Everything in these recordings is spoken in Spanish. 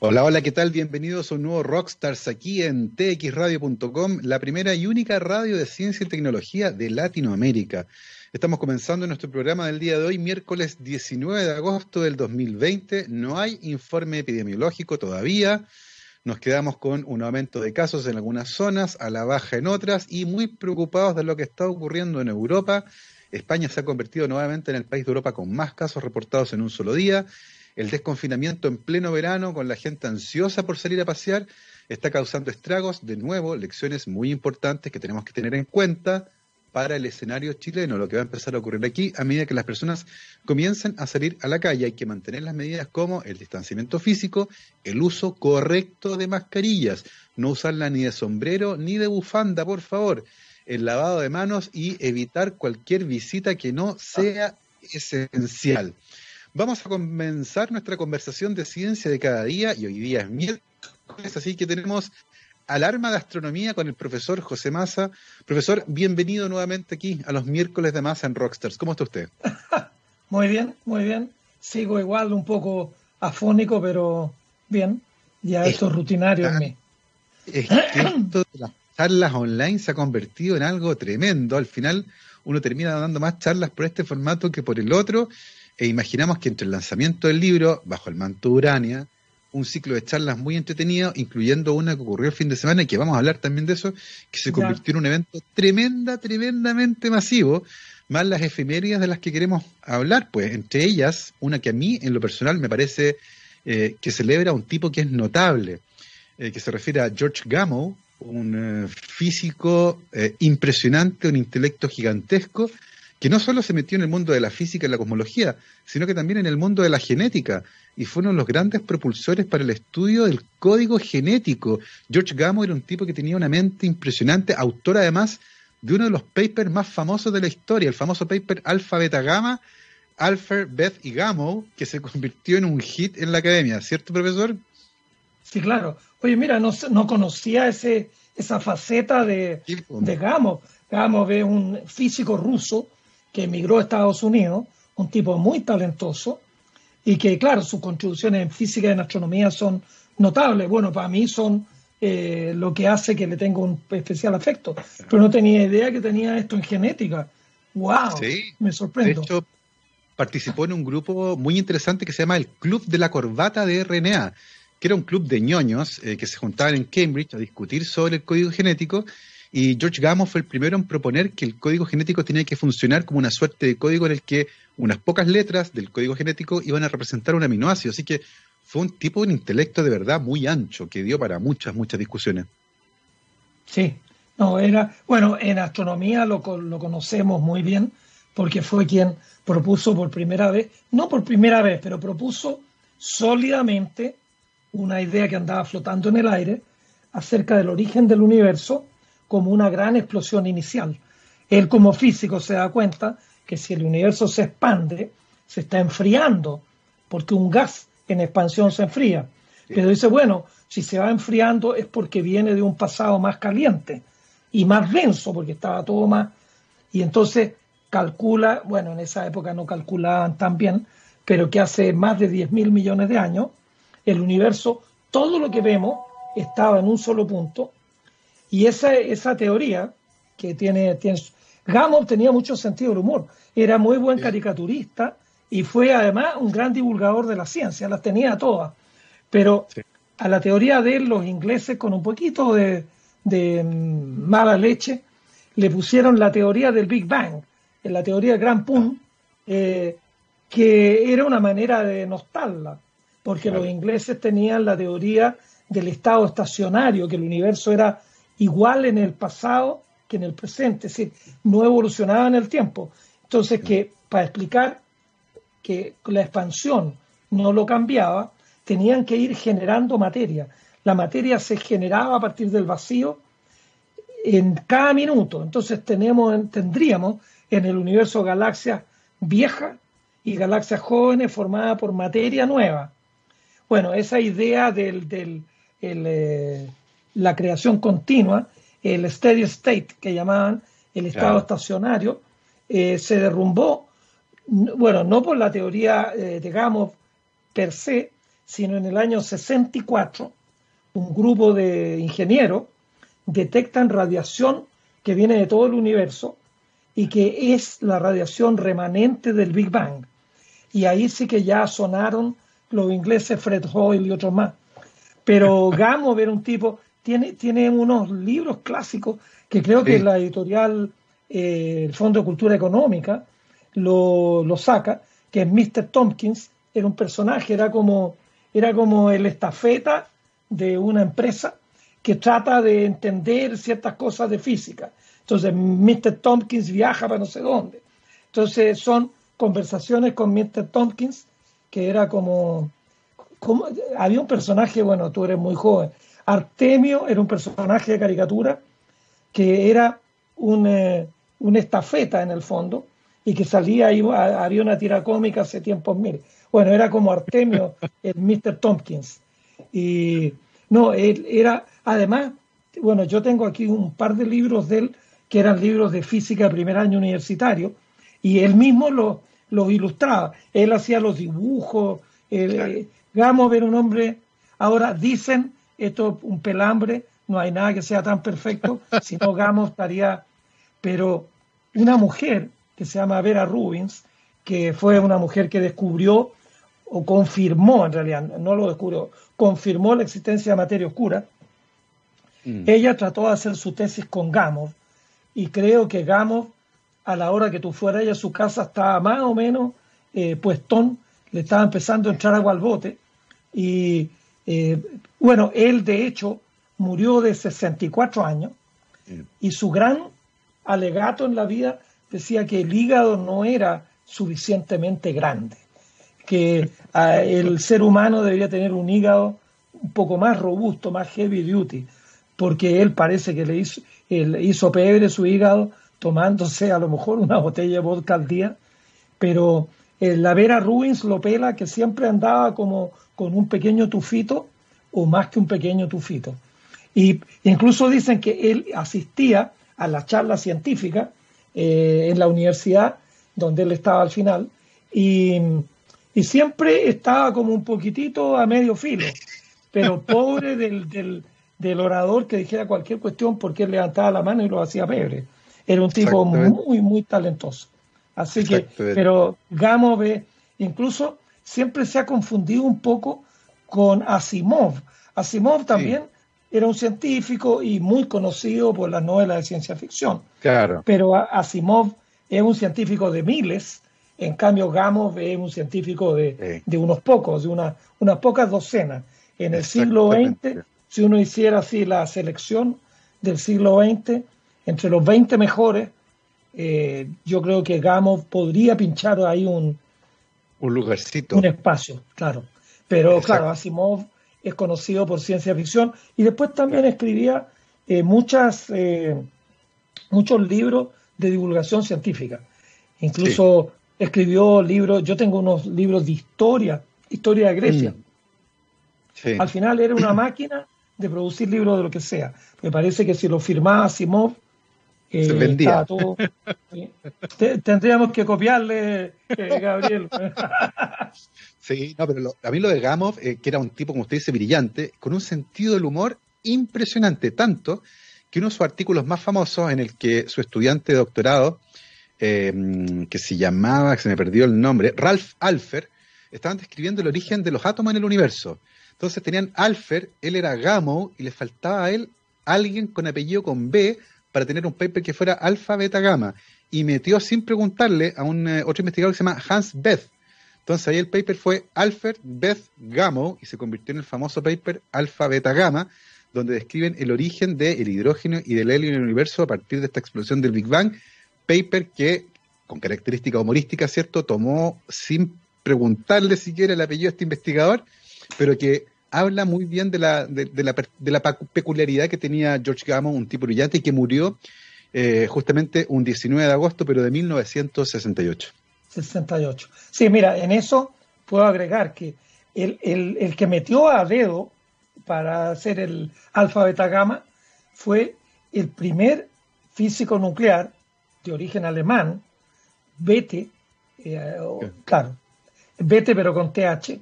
Hola, hola, ¿qué tal? Bienvenidos a un nuevo Rockstars aquí en txradio.com, la primera y única radio de ciencia y tecnología de Latinoamérica. Estamos comenzando nuestro programa del día de hoy, miércoles 19 de agosto del 2020. No hay informe epidemiológico todavía. Nos quedamos con un aumento de casos en algunas zonas, a la baja en otras y muy preocupados de lo que está ocurriendo en Europa. España se ha convertido nuevamente en el país de Europa con más casos reportados en un solo día el desconfinamiento en pleno verano con la gente ansiosa por salir a pasear está causando estragos. De nuevo, lecciones muy importantes que tenemos que tener en cuenta para el escenario chileno, lo que va a empezar a ocurrir aquí a medida que las personas comiencen a salir a la calle. Hay que mantener las medidas como el distanciamiento físico, el uso correcto de mascarillas, no usarla ni de sombrero ni de bufanda, por favor, el lavado de manos y evitar cualquier visita que no sea esencial. Vamos a comenzar nuestra conversación de ciencia de cada día y hoy día es miércoles, así que tenemos alarma de astronomía con el profesor José Massa. Profesor, bienvenido nuevamente aquí a los miércoles de Massa en Rockstars. ¿Cómo está usted? muy bien, muy bien. Sigo igual un poco afónico, pero bien. Ya esto es rutinario en mí. Es que esto de las charlas online se ha convertido en algo tremendo. Al final uno termina dando más charlas por este formato que por el otro e imaginamos que entre el lanzamiento del libro, bajo el manto Urania, un ciclo de charlas muy entretenido, incluyendo una que ocurrió el fin de semana, y que vamos a hablar también de eso, que se convirtió en un evento tremenda, tremendamente masivo, más las efemérides de las que queremos hablar, pues entre ellas, una que a mí, en lo personal, me parece eh, que celebra a un tipo que es notable, eh, que se refiere a George Gamow, un eh, físico impresionante, un intelecto gigantesco, que no solo se metió en el mundo de la física y la cosmología, sino que también en el mundo de la genética, y fue uno de los grandes propulsores para el estudio del código genético. George Gamow era un tipo que tenía una mente impresionante, autor además de uno de los papers más famosos de la historia, el famoso paper Alpha Beta Gamma, Alpha, Beth y Gamow, que se convirtió en un hit en la academia, ¿cierto, profesor? Sí, claro. Oye, mira, no, no conocía ese, esa faceta de, de Gamow. Gamow es un físico ruso que emigró a Estados Unidos, un tipo muy talentoso y que, claro, sus contribuciones en física y en astronomía son notables. Bueno, para mí son eh, lo que hace que le tenga un especial afecto, pero no tenía idea que tenía esto en genética. ¡Wow! me sorprendo. De hecho, participó en un grupo muy interesante que se llama el Club de la Corbata de RNA, que era un club de ñoños eh, que se juntaban en Cambridge a discutir sobre el código genético y George Gamow fue el primero en proponer que el código genético tenía que funcionar como una suerte de código en el que unas pocas letras del código genético iban a representar un aminoácido. Así que fue un tipo de intelecto de verdad muy ancho que dio para muchas, muchas discusiones. Sí, no, era, bueno, en astronomía lo, lo conocemos muy bien porque fue quien propuso por primera vez, no por primera vez, pero propuso sólidamente una idea que andaba flotando en el aire acerca del origen del universo como una gran explosión inicial. Él como físico se da cuenta que si el universo se expande, se está enfriando, porque un gas en expansión se enfría. Pero dice, bueno, si se va enfriando es porque viene de un pasado más caliente y más denso, porque estaba todo más... Y entonces calcula, bueno, en esa época no calculaban tan bien, pero que hace más de 10 mil millones de años, el universo, todo lo que vemos estaba en un solo punto y esa, esa teoría que tiene, tiene Gamow tenía mucho sentido del humor, era muy buen caricaturista y fue además un gran divulgador de la ciencia, las tenía todas. Pero a la teoría de él, los ingleses con un poquito de, de mm, mala leche, le pusieron la teoría del Big Bang, la teoría del Gran Pum, eh, que era una manera de nostalgia, porque los ingleses tenían la teoría del estado estacionario, que el universo era igual en el pasado que en el presente, es decir, no evolucionaba en el tiempo. Entonces, que para explicar que la expansión no lo cambiaba, tenían que ir generando materia. La materia se generaba a partir del vacío en cada minuto. Entonces tenemos, tendríamos en el universo galaxias viejas y galaxias jóvenes formadas por materia nueva. Bueno, esa idea del, del eh, la creación continua, el steady state que llamaban el estado estacionario, eh, se derrumbó, bueno, no por la teoría eh, de Gamow per se, sino en el año 64, un grupo de ingenieros detectan radiación que viene de todo el universo y que es la radiación remanente del Big Bang. Y ahí sí que ya sonaron los ingleses Fred Hoyle y otros más. Pero Gamow era un tipo, tiene, tiene unos libros clásicos que creo que la editorial, eh, el Fondo de Cultura Económica, lo, lo, saca, que es Mr. Tompkins, era un personaje, era como, era como el estafeta de una empresa que trata de entender ciertas cosas de física. Entonces, Mr. Tompkins viaja para no sé dónde. Entonces, son conversaciones con Mr. Tompkins, que era como, como, había un personaje, bueno, tú eres muy joven, Artemio era un personaje de caricatura que era un, eh, una estafeta en el fondo y que salía, iba, había una tira cómica hace tiempos, mire, bueno, era como Artemio, el Mr. Tompkins. Y no, él era, además, bueno, yo tengo aquí un par de libros de él que eran libros de física de primer año universitario, y él mismo los lo ilustraba. Él hacía los dibujos. Eh, Gamo era un hombre, ahora dicen, esto es un pelambre, no hay nada que sea tan perfecto, si no Gamo estaría, pero una mujer que se llama Vera Rubins, que fue una mujer que descubrió o confirmó en realidad, no lo descubrió, confirmó la existencia de materia oscura. Mm. Ella trató de hacer su tesis con Gamow y creo que Gamow, a la hora que tú fueras a su casa, estaba más o menos eh, puestón, le estaba empezando a entrar agua al bote. Y eh, bueno, él de hecho murió de 64 años y su gran alegato en la vida decía que el hígado no era suficientemente grande que ah, el ser humano debería tener un hígado un poco más robusto, más heavy duty, porque él parece que le hizo, él hizo pebre su hígado tomándose a lo mejor una botella de vodka al día, pero eh, la Vera Rubins lo pela que siempre andaba como con un pequeño tufito o más que un pequeño tufito. Y incluso dicen que él asistía a la charla científica eh, en la universidad donde él estaba al final y y siempre estaba como un poquitito a medio filo, pero pobre del, del, orador que dijera cualquier cuestión porque él levantaba la mano y lo hacía pebre. Era un tipo muy, muy talentoso. Así que, pero Gamo incluso siempre se ha confundido un poco con Asimov. Asimov también era un científico y muy conocido por las novelas de ciencia ficción. Claro. Pero Asimov es un científico de miles en cambio, Gamos es un científico de, unos pocos, de una, unas pocas docenas. En el siglo XX, si uno hiciera así la selección del siglo XX, entre los 20 mejores, eh, yo creo que Gamos podría pinchar ahí un, un lugarcito. Un espacio, claro. Pero claro, Asimov es conocido por ciencia ficción y después también escribía eh, muchas, eh, muchos libros de divulgación científica. Incluso escribió libros, yo tengo unos libros de historia, historia de Grecia. Mm. Al final era una máquina de producir libros de lo que sea. Me parece que si lo firmaba Simov, eh, Se vendía. Todo, tendríamos que copiarle, eh, Gabriel. sí, no, pero a mí lo de Gamov, eh, que era un tipo, como usted dice, brillante, con un sentido del humor impresionante, tanto que uno de sus artículos más famosos en el que su estudiante de doctorado que se llamaba, que se me perdió el nombre, Ralph Alfer, estaban describiendo el origen de los átomos en el universo. Entonces tenían Alfer, él era Gamow y le faltaba a él alguien con apellido con B para tener un paper que fuera alfa, beta, gamma. Y metió sin preguntarle a un eh, otro investigador que se llama Hans Beth. Entonces ahí el paper fue Alfer, Beth, Gamow y se convirtió en el famoso paper alfa, beta, gamma, donde describen el origen del hidrógeno y del helio en el universo a partir de esta explosión del Big Bang paper que, con característica humorística, ¿cierto?, tomó sin preguntarle siquiera el apellido a este investigador, pero que habla muy bien de la, de, la, de la, peculiaridad que tenía George Gamow, un tipo brillante, y que murió eh, justamente un 19 de agosto, pero de 1968. 68. Sí, mira, en eso puedo agregar que el, el, el que metió a dedo para hacer el alfa beta gamma fue el primer físico nuclear de origen alemán, Bethe, eh, claro, Bethe pero con TH,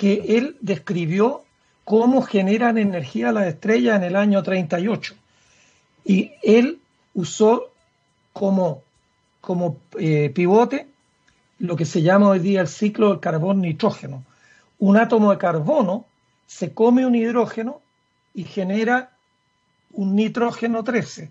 que él describió cómo generan energía las estrellas en el año 38. Y él usó como, como eh, pivote lo que se llama hoy día el ciclo del carbón-nitrógeno. Un átomo de carbono se come un hidrógeno y genera un nitrógeno 13.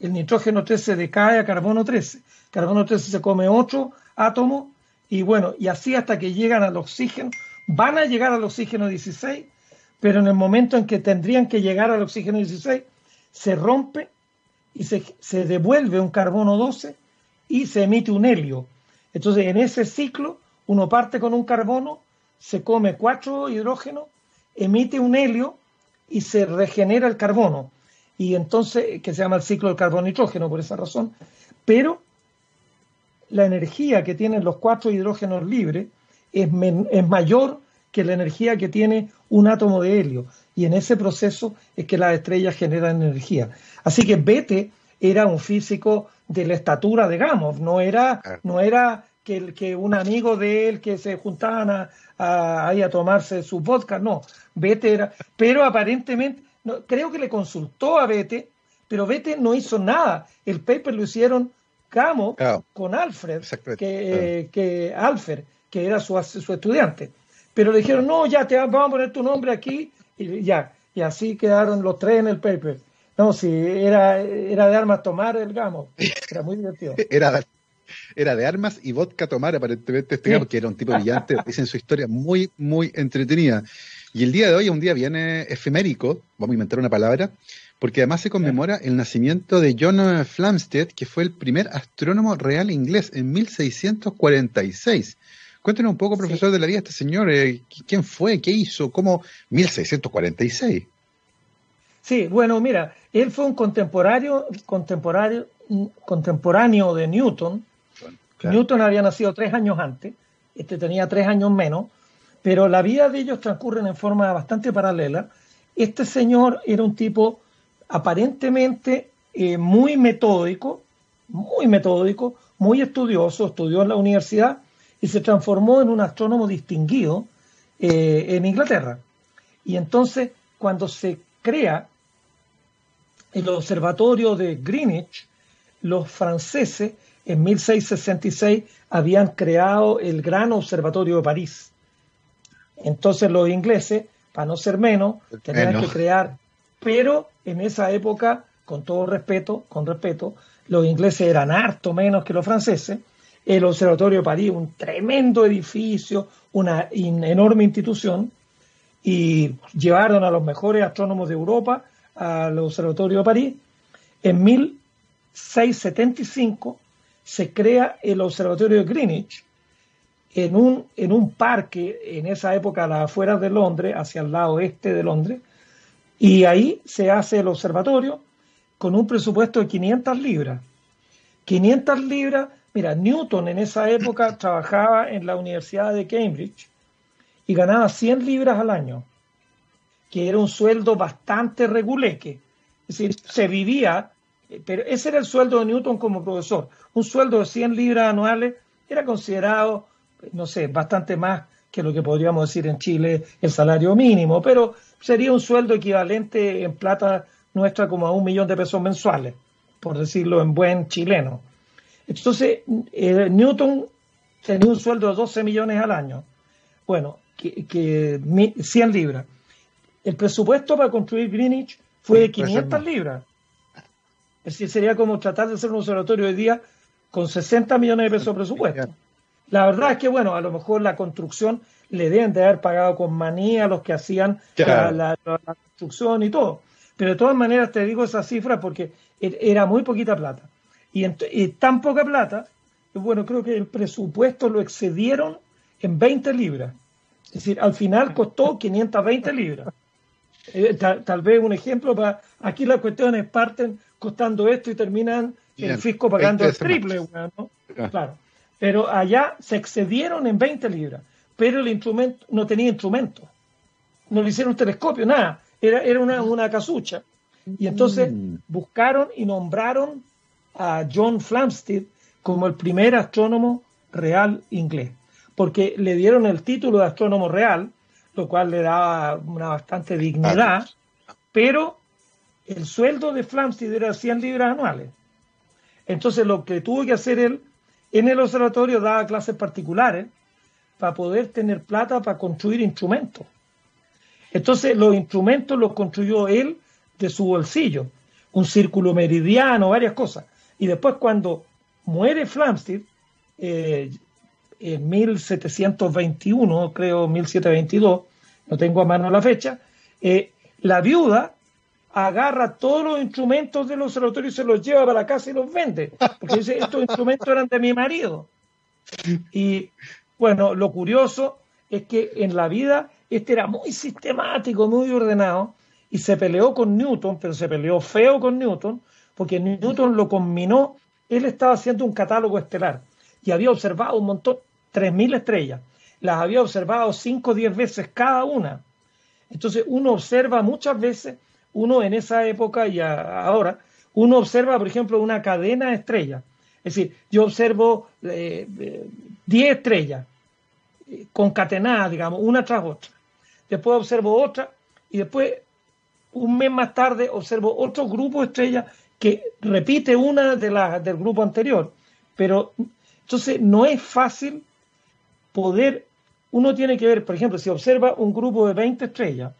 El nitrógeno 13 decae a carbono 13. Carbono 13 se come 8 átomos y bueno, y así hasta que llegan al oxígeno. Van a llegar al oxígeno 16, pero en el momento en que tendrían que llegar al oxígeno 16, se rompe y se, se devuelve un carbono 12 y se emite un helio. Entonces, en ese ciclo, uno parte con un carbono, se come cuatro hidrógenos, emite un helio y se regenera el carbono. Y entonces, que se llama el ciclo del carbono-nitrógeno por esa razón. Pero la energía que tienen los cuatro hidrógenos libres es, es mayor que la energía que tiene un átomo de helio. Y en ese proceso es que las estrellas generan energía. Así que Bethe era un físico de la estatura de Gamow, no era, no era que, que un amigo de él que se juntaban a, a, a tomarse su vodka, no, Bete era, pero aparentemente, no, creo que le consultó a Bete, pero Bete no hizo nada, el paper lo hicieron Gamow con Alfred, que, eh, que Alfred, que era su, su estudiante, pero le dijeron, no, ya te vamos a poner tu nombre aquí, y ya, y así quedaron los tres en el paper. No, sí, era, era de armas tomar el gamo. Era muy divertido. era, era de armas y vodka tomar, aparentemente, este gamo, que era un tipo brillante, dicen su historia muy, muy entretenida. Y el día de hoy es un día bien efemérico, vamos a inventar una palabra, porque además se conmemora el nacimiento de John Flamsteed, que fue el primer astrónomo real inglés en 1646. Cuéntenos un poco, profesor sí. de la vida, este señor, eh, ¿quién fue? ¿Qué hizo? ¿Cómo? 1646. Sí, bueno, mira, él fue un contemporáneo, contemporáneo, contemporáneo de Newton. Claro. Newton había nacido tres años antes, este tenía tres años menos, pero la vida de ellos transcurre en forma bastante paralela. Este señor era un tipo aparentemente eh, muy metódico, muy metódico, muy estudioso, estudió en la universidad y se transformó en un astrónomo distinguido eh, en Inglaterra. Y entonces, cuando se crea el observatorio de Greenwich, los franceses en 1666 habían creado el gran observatorio de París. Entonces los ingleses, para no ser menos, tenían menos. que crear, pero en esa época, con todo respeto, con respeto, los ingleses eran harto menos que los franceses. El Observatorio de París, un tremendo edificio, una enorme institución, y llevaron a los mejores astrónomos de Europa al Observatorio de París. En 1675 se crea el Observatorio de Greenwich en un, en un parque, en esa época a las afueras de Londres, hacia el lado este de Londres, y ahí se hace el observatorio con un presupuesto de 500 libras. 500 libras, mira, Newton en esa época trabajaba en la Universidad de Cambridge y ganaba 100 libras al año que era un sueldo bastante reguleque. Es decir, se vivía, pero ese era el sueldo de Newton como profesor. Un sueldo de 100 libras anuales era considerado, no sé, bastante más que lo que podríamos decir en Chile el salario mínimo, pero sería un sueldo equivalente en plata nuestra como a un millón de pesos mensuales, por decirlo en buen chileno. Entonces, eh, Newton tenía un sueldo de 12 millones al año. Bueno, que, que 100 libras. El presupuesto para construir Greenwich fue de 500 libras. Es decir, sería como tratar de hacer un observatorio hoy día con 60 millones de pesos de presupuesto. La verdad es que, bueno, a lo mejor la construcción le deben de haber pagado con manía a los que hacían claro. la, la, la, construcción y todo. Pero de todas maneras te digo esa cifra porque era muy poquita plata. Y, en, y tan poca plata, bueno, creo que el presupuesto lo excedieron en 20 libras. Es decir, al final costó 520 libras. Eh, tal, tal, vez un ejemplo para aquí las cuestiones parten costando esto y terminan Bien, el fisco pagando el triple, ¿no? Ah. Claro. Pero allá se excedieron en 20 libras, pero el instrumento no tenía instrumento. No le hicieron un telescopio, nada. Era, era una, una casucha. Y entonces mm. buscaron y nombraron a John Flamsteed como el primer astrónomo real inglés, porque le dieron el título de astrónomo real lo cual le daba una bastante dignidad, pero el sueldo de Flamsteed era 100 libras anuales. Entonces lo que tuvo que hacer él en el observatorio daba clases particulares para poder tener plata para construir instrumentos. Entonces los instrumentos los construyó él de su bolsillo, un círculo meridiano, varias cosas. Y después cuando muere Flamsteed, eh, en 1721, creo 1722, no tengo a mano la fecha, eh, la viuda agarra todos los instrumentos del observatorio y se los lleva para la casa y los vende, porque dice, estos instrumentos eran de mi marido. Y bueno, lo curioso es que en la vida este era muy sistemático, muy ordenado, y se peleó con Newton, pero se peleó feo con Newton, porque Newton lo combinó, él estaba haciendo un catálogo estelar y había observado un montón, 3.000 estrellas, las había observado 5 o 10 veces cada una. Entonces uno observa muchas veces, uno en esa época y ahora, uno observa, por ejemplo, una cadena de estrellas. Es decir, yo observo 10 eh, estrellas eh, concatenadas, digamos, una tras otra. Después observo otra y después, un mes más tarde, observo otro grupo de estrellas que repite una de las del grupo anterior. Pero entonces no es fácil poder, uno tiene que ver, por ejemplo, si observa un grupo de 20 estrellas,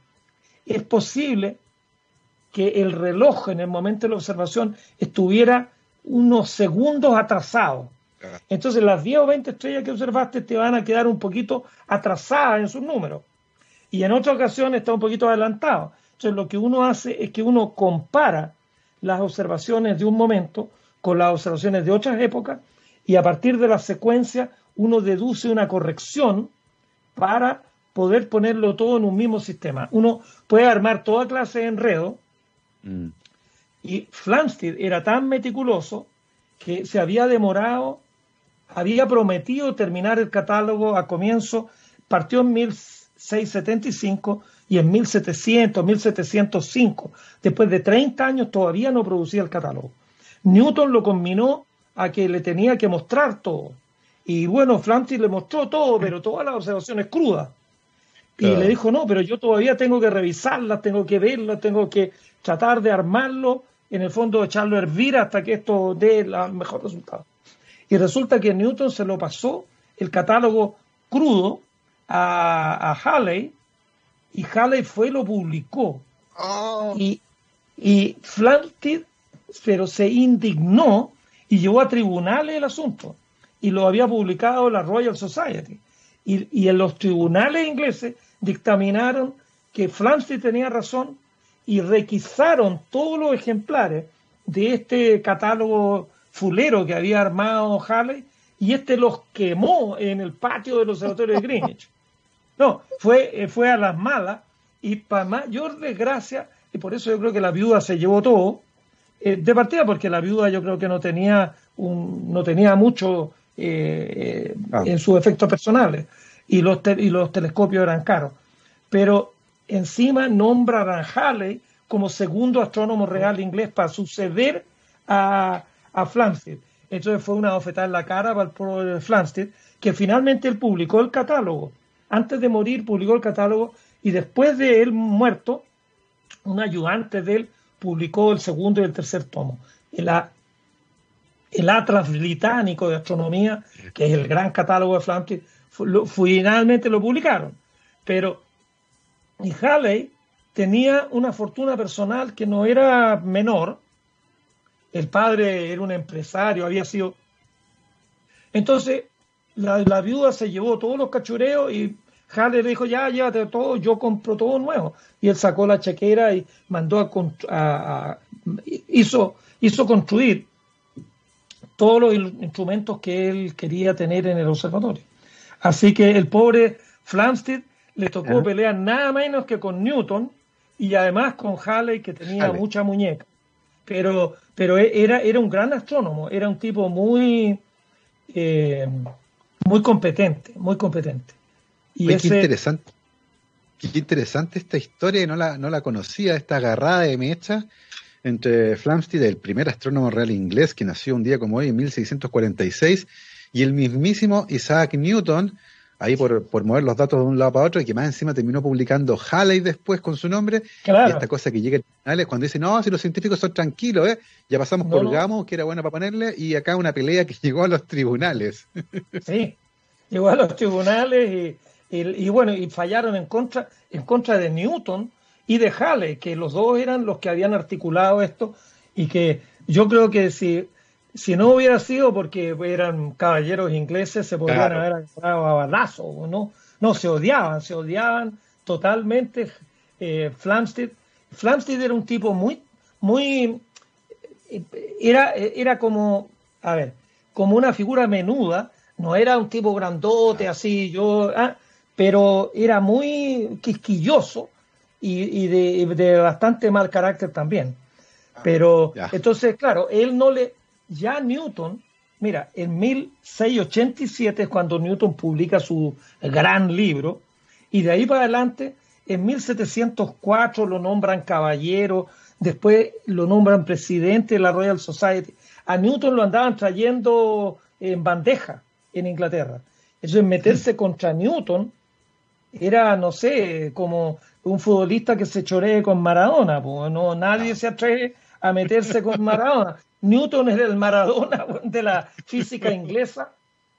es posible que el reloj en el momento de la observación estuviera unos segundos atrasado. Entonces las 10 o 20 estrellas que observaste te van a quedar un poquito atrasadas en sus números. Y en otra ocasión está un poquito adelantado. Entonces lo que uno hace es que uno compara las observaciones de un momento con las observaciones de otras épocas y a partir de la secuencia uno deduce una corrección para poder ponerlo todo en un mismo sistema. Uno puede armar toda clase de enredo mm. y Flamsteed era tan meticuloso que se había demorado, había prometido terminar el catálogo a comienzo, partió en 1675 y en 1700, 1705, después de 30 años todavía no producía el catálogo. Newton lo combinó a que le tenía que mostrar todo. Y bueno, Flamsteed le mostró todo, pero todas las observaciones crudas. Y le dijo, no, pero yo todavía tengo que revisarlas, tengo que verlas, tengo que tratar de armarlo, en el fondo echarlo a hervir hasta que esto dé el mejor resultado. Y resulta que Newton se lo pasó el catálogo crudo a, a Halley y Halley fue y lo publicó. Oh. Y, y Flamsteed, pero se indignó y llevó a tribunales el asunto y lo había publicado la Royal Society. Y, en los tribunales ingleses dictaminaron que Flamsteed tenía razón y requisaron todos los ejemplares de este catálogo fulero que había armado Halley y este los quemó en el patio del observatorio de Greenwich. No, fue, eh, fue a las malas y para mayor desgracia, y por eso yo creo que la viuda se llevó todo, eh, de partida porque la viuda yo creo que no tenía, un, no tenía mucho eh, ah. en sus efectos personales y los, y los telescopios eran caros. Pero encima nombra a Halley como segundo astrónomo real inglés para suceder a, a Flamsteed. Entonces fue una bofetada en la cara para el pueblo de Flamsteed, que finalmente él publicó el catálogo. Antes de morir publicó el catálogo y después de él muerto, un ayudante de él publicó el segundo y el tercer tomo. El, el Atlas Británico de Astronomía, que es el gran catálogo de Flamsteed, finalmente lo publicaron. Pero y tenía una fortuna personal que no era menor. El padre era un empresario, había sido... Entonces, la, la viuda se llevó todos los cachureos y Halley le dijo, ya, llévate todo, yo compro todo nuevo. Y él sacó la chequera y mandó a, hizo, hizo construir todos los instrumentos que él quería tener en el observatorio. Así que el pobre Flamsteed le tocó pelear nada menos que con Newton y además con Halley, que tenía mucha muñeca. Pero, pero e, era, era un gran astrónomo, era un tipo muy, eh, muy competente, muy competente. Y Qué interesante. Qué interesante esta historia, no la, no la conocía, esta agarrada de mecha entre Flamsteed, el primer astrónomo real inglés que nació un día como hoy en 1646, y el mismísimo Isaac Newton, ahí por, por mover los datos de un lado para otro, y que más encima terminó publicando Halley después con su nombre, y esta cosa que llega a tribunales cuando dice, no, si los científicos son tranquilos, ¿eh? ya pasamos por Gamos, que era buena para ponerle, y acá una pelea que llegó a los tribunales. Sí, llegó a los tribunales y, y, bueno, y fallaron en contra, en contra de Newton y de Halley, que los dos eran los que habían articulado esto, y que yo creo que si si no hubiera sido porque eran caballeros ingleses, se podrían haber agarrado a balazos, ¿no? No, se odiaban, se odiaban totalmente. Eh, Flamsteed, Flamsteed era un tipo muy, muy, era, era como, a ver, como una figura menuda, no era un tipo grandote así, yo, ah, pero era muy quisquilloso y, de, bastante mal carácter también. Ah, pero entonces, claro, él no le, ya Newton, mira, en 1687 es cuando Newton publica su gran libro, y de ahí para adelante, en 1704 lo nombran caballero, después lo nombran presidente de la Royal Society. A Newton lo andaban trayendo en bandeja en Inglaterra. Eso es meterse contra Newton era, no sé, como un futbolista que se choree con Maradona, pues no, nadie se atreve a meterse con Maradona. Newton es el Maradona de la física inglesa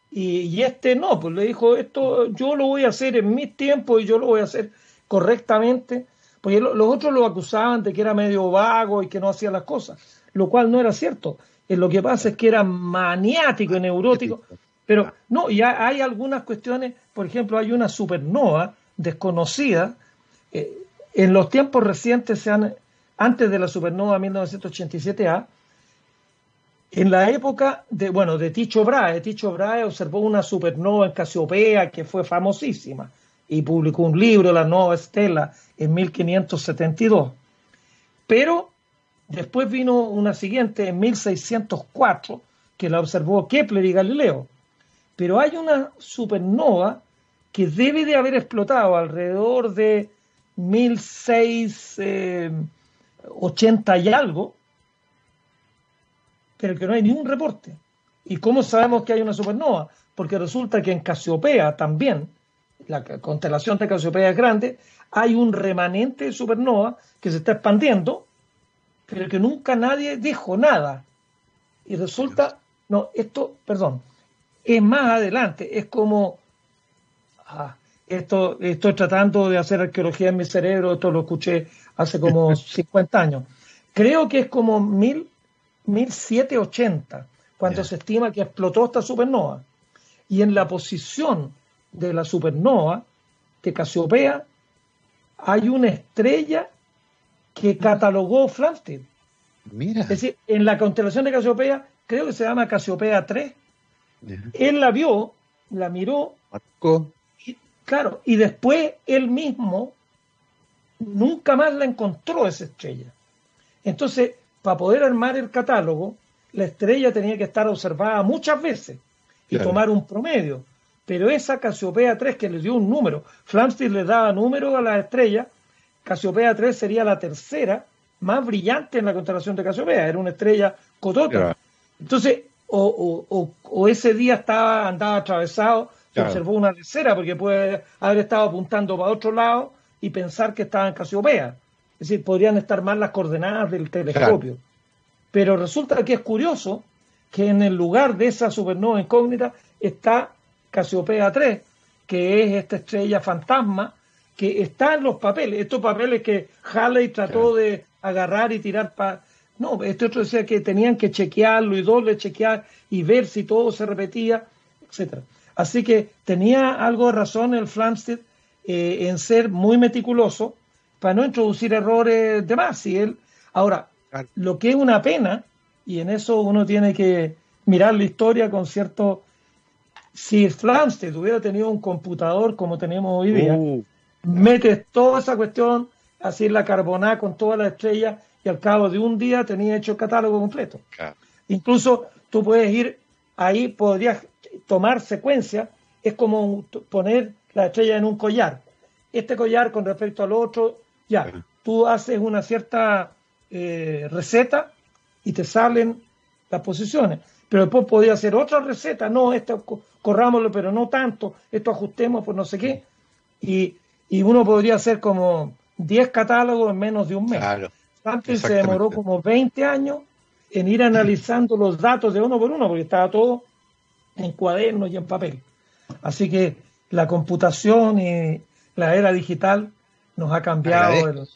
y, este no, pues le dijo, esto yo lo voy a hacer en mis tiempos y yo lo voy a hacer correctamente, porque los otros lo acusaban de que era medio vago y que no hacía las cosas, lo cual no era cierto. Eh, lo que pasa es que era maniático y neurótico, pero no, ya hay algunas cuestiones, por ejemplo, hay una supernova desconocida, eh, en los tiempos recientes se han, antes de la supernova 1987A, en la época de, bueno, de Ticho Brahe, Ticho Brahe observó una supernova en Casiopea que fue famosísima y publicó un libro, La Nova Estela, en 1572. Pero después vino una siguiente en 1604 que la observó Kepler y Galileo. Pero hay una supernova que debe de haber explotado alrededor de 1680 y algo, pero que no hay ningún reporte. ¿Y cómo sabemos que hay una supernova? Porque resulta que en Casiopea también, la constelación de Casiopea es grande, hay un remanente de supernova que se está expandiendo, pero que nunca nadie dijo nada. Y resulta, no, esto, perdón, es más adelante, es como, ah, esto estoy tratando de hacer arqueología en mi cerebro, esto lo escuché hace como 50 años. Creo que es como mil 1780, cuando se estima que explotó esta supernova. Y en la posición de la supernova de Casiopea hay una estrella que catalogó Flamsteed. Mira. Es decir, en la constelación de Casiopea, creo que se llama Casiopea 3, él la vio, la miró, y, claro, y después él mismo nunca más la encontró esa estrella. Entonces, para poder armar el catálogo, la estrella tenía que estar observada muchas veces y tomar un promedio. Pero esa Casiopea 3 que le dio un número, Flamsteed le daba número a la estrella, Casiopea 3 sería la tercera más brillante en la constelación de Casiopea, era una estrella cotota. Entonces, o, ese día estaba, andaba atravesado, se observó una tercera, porque puede haber estado apuntando para otro lado y pensar que estaba en Casiopea. Es decir, podrían estar mal las coordenadas del telescopio. Pero resulta que es curioso que en el lugar de esa supernova incógnita está Casiopea 3, que es esta estrella fantasma que está en los papeles. Estos papeles que Halley trató de agarrar y tirar para... No, este otro decía que tenían que chequearlo y doble chequear y ver si todo se repetía, etcétera. Así que tenía algo de razón el Flamsteed eh, en ser muy meticuloso para no introducir errores de más. Y él, ahora, lo que es una pena, y en eso uno tiene que mirar la historia con cierto... Si Flamsteed hubiera tenido un computador como tenemos hoy día, uh. metes toda esa cuestión, así la carbonada con todas las estrellas, y al cabo de un día tenía hecho el catálogo completo. Incluso tú puedes ir ahí, podrías tomar secuencia, es como poner la estrella en un collar. Este collar con respecto al otro, ya, tú haces una cierta eh, receta y te salen las posiciones. pero después podía hacer otra receta, no, esto corrámoslo, pero no tanto, esto ajustemos, pues no sé qué, y, y uno podría hacer como 10 catálogos en menos de un mes. Claro, Antes se demoró como 20 años en ir analizando los datos de uno por uno, porque estaba todo en cuadernos y en papel. Así que la computación y la era digital nos ha cambiado.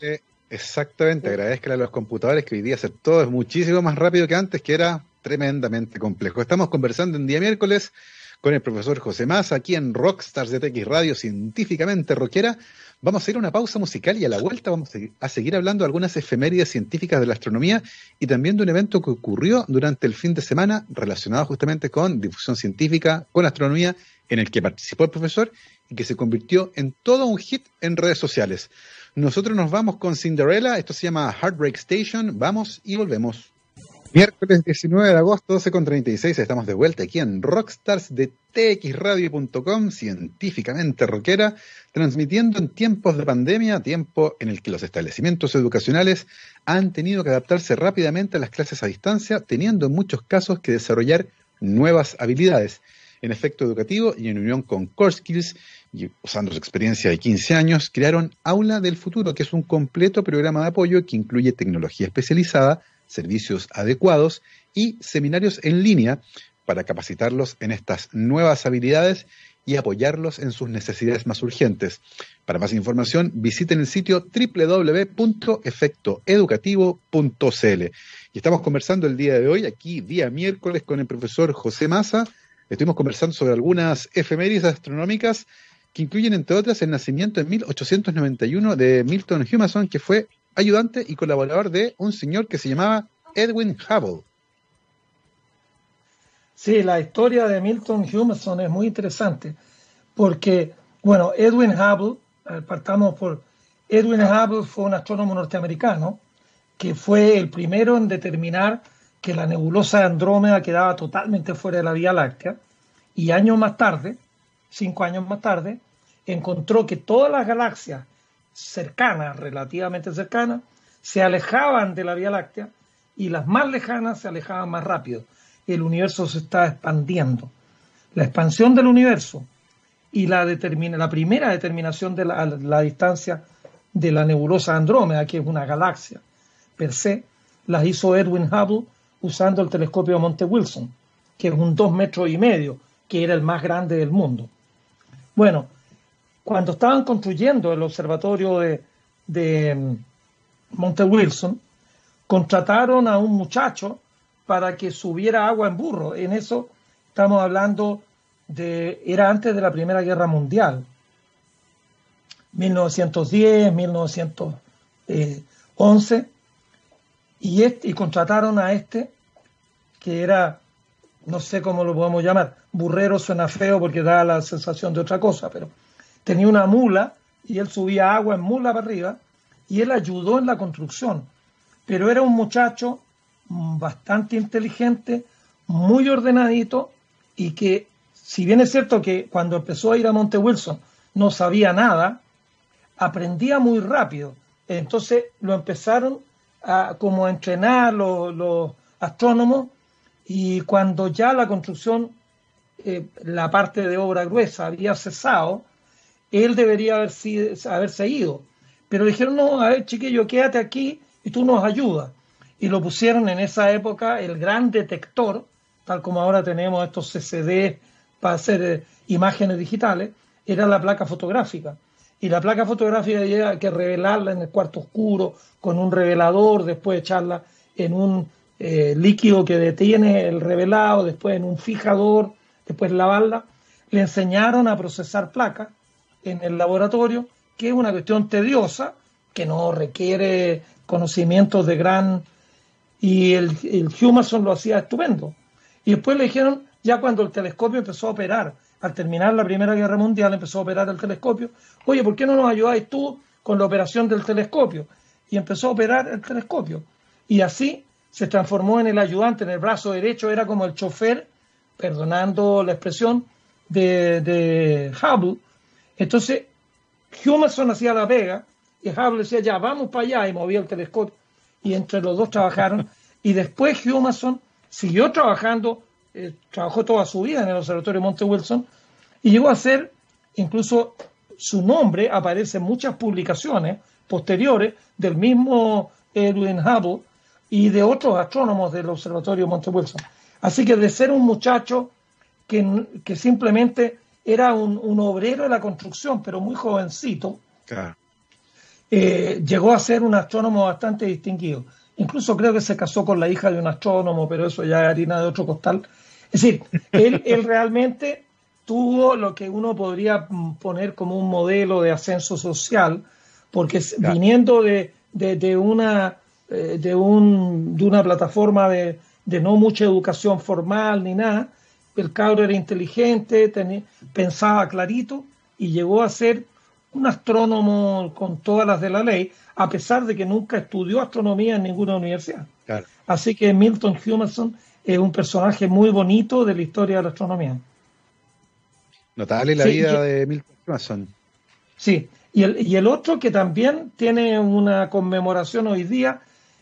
Exactamente, agradezco a los computadores que hoy día hacer todo es muchísimo más rápido que antes, que era tremendamente complejo. Estamos conversando en día miércoles con el profesor José Massa aquí en Rockstars de TX Radio, científicamente rockera. Vamos a ir a una pausa musical y a la vuelta vamos a seguir hablando de algunas efemérides científicas de la astronomía y también de un evento que ocurrió durante el fin de semana relacionado justamente con difusión científica, con astronomía, en el que participó el profesor y que se convirtió en todo un hit en redes sociales. Nosotros nos vamos con Cinderella, esto se llama Heartbreak Station, vamos y volvemos. Miércoles 19 de agosto, 12.36, estamos de vuelta aquí en Rockstars de txradio.com, científicamente rockera, transmitiendo en tiempos de pandemia, tiempo en el que los establecimientos educacionales han tenido que adaptarse rápidamente a las clases a distancia, teniendo en muchos casos que desarrollar nuevas habilidades. En efecto educativo y en unión con Core Skills, y usando su experiencia de 15 años, crearon Aula del Futuro, que es un completo programa de apoyo que incluye tecnología especializada, servicios adecuados y seminarios en línea para capacitarlos en estas nuevas habilidades y apoyarlos en sus necesidades más urgentes. Para más información, visiten el sitio www.efectoeducativo.cl. Y estamos conversando el día de hoy, aquí día miércoles, con el profesor José Maza. Estuvimos conversando sobre algunas efemérides astronómicas que incluyen, entre otras, el nacimiento en 1891 de Milton Humason, que fue ayudante y colaborador de un señor que se llamaba Edwin Hubble. Sí, la historia de Milton Humason es muy interesante porque, bueno, Edwin Hubble, partamos por, Edwin Hubble fue un astrónomo norteamericano que fue el primero en determinar que la nebulosa de Andrómeda quedaba totalmente fuera de la Vía Láctea y años más tarde, cinco años más tarde, encontró que todas las galaxias cercanas, relativamente cercanas, se alejaban de la Vía Láctea y las más lejanas se alejaban más rápido. El universo se está expandiendo. La expansión del universo y la, la primera determinación de la, distancia de la nebulosa Andrómeda, que es una galaxia per se, las hizo Edwin Hubble usando el telescopio Monte Wilson, que es un dos metros y medio, que era el más grande del mundo. Bueno, cuando estaban construyendo el observatorio de, mm, Monte Wilson, contrataron a un muchacho para que subiera agua en burro. En eso estamos hablando de, era antes de la Primera Guerra Mundial, 1910, 1911, y, este, y contrataron a este, que era, no sé cómo lo podemos llamar, burrero suena feo porque da la sensación de otra cosa, pero tenía una mula y él subía agua en mula para arriba y él ayudó en la construcción. Pero era un muchacho bastante inteligente, muy ordenadito y que, si bien es cierto que cuando empezó a ir a Monte Wilson no sabía nada, aprendía muy rápido. Entonces lo empezaron a como a entrenar los, astrónomos y cuando ya la construcción, eh, la parte de obra gruesa había cesado, él debería haber, sido, haber seguido. Pero dijeron, no, a ver, chiquillo, quédate aquí y tú nos ayudas. Y lo pusieron en esa época el gran detector, tal como ahora tenemos estos CCD para hacer eh, imágenes digitales, era la placa fotográfica. Y la placa fotográfica había que revelarla en el cuarto oscuro con un revelador, después echarla en un eh, líquido que detiene el revelado, después en un fijador, después lavarla. Le enseñaron a procesar placas en el laboratorio, que es una cuestión tediosa, que no requiere conocimientos de gran... Y el, el Humason lo hacía estupendo. Y después le dijeron, ya cuando el telescopio empezó a operar, al terminar la Primera Guerra Mundial empezó a operar el telescopio, oye, ¿por qué no nos ayudáis tú con la operación del telescopio? Y empezó a operar el telescopio. Y así se transformó en el ayudante, en el brazo derecho, era como el chofer, perdonando la expresión, de, de Hubble, entonces, Humason hacía la vega y Hubble decía, ya, vamos para allá, y movía el telescopio. Y entre los dos trabajaron. Y después Humason siguió trabajando eh, trabajó toda su vida en el Observatorio Monte Wilson y llegó a ser, incluso su nombre aparece en muchas publicaciones posteriores del mismo Edwin Hubble y de otros astrónomos del Observatorio Monte Wilson. Así que de ser un muchacho que, que simplemente era un, un, obrero de la construcción, pero muy jovencito, claro. eh, llegó a ser un astrónomo bastante distinguido. Incluso creo que se casó con la hija de un astrónomo, pero eso ya es harina de otro costal. Es decir, él, él realmente tuvo lo que uno podría poner como un modelo de ascenso social, porque claro. viniendo de, de, de una, eh, de, un, de una plataforma de, de no mucha educación formal ni nada, el cabro era inteligente, tenía, pensaba clarito y llegó a ser un astrónomo con todas las de la ley, a pesar de que nunca estudió astronomía en ninguna universidad. Claro. Así que Milton Humason es un personaje muy bonito de la historia de la astronomía. Notable la sí, vida y, de Milton Humason. Sí, y el, y el otro que también tiene una conmemoración hoy día,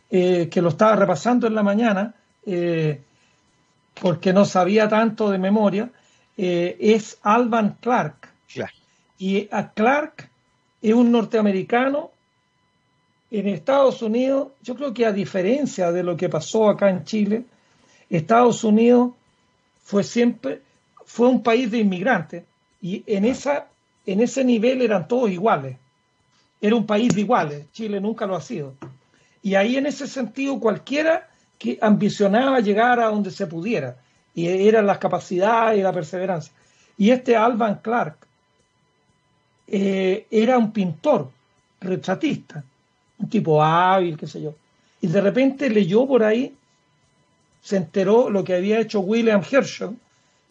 eh, que lo estaba repasando en la mañana, eh, porque no sabía tanto de memoria, eh, es Alvan Clark. Claro. Y a Clark es un norteamericano en Estados Unidos, yo creo que a diferencia de lo que pasó acá en Chile, Estados Unidos fue siempre fue un país de inmigrantes y en esa en ese nivel eran todos iguales. Era un país de iguales, Chile nunca lo ha sido. Y ahí en ese sentido cualquiera que ambicionaba llegar a donde se pudiera, y eran las capacidades y la perseverancia. Y este Alvan Clark eh, era un pintor, retratista, un tipo hábil, qué sé yo. Y de repente leyó por ahí, se enteró lo que había hecho William Herschel,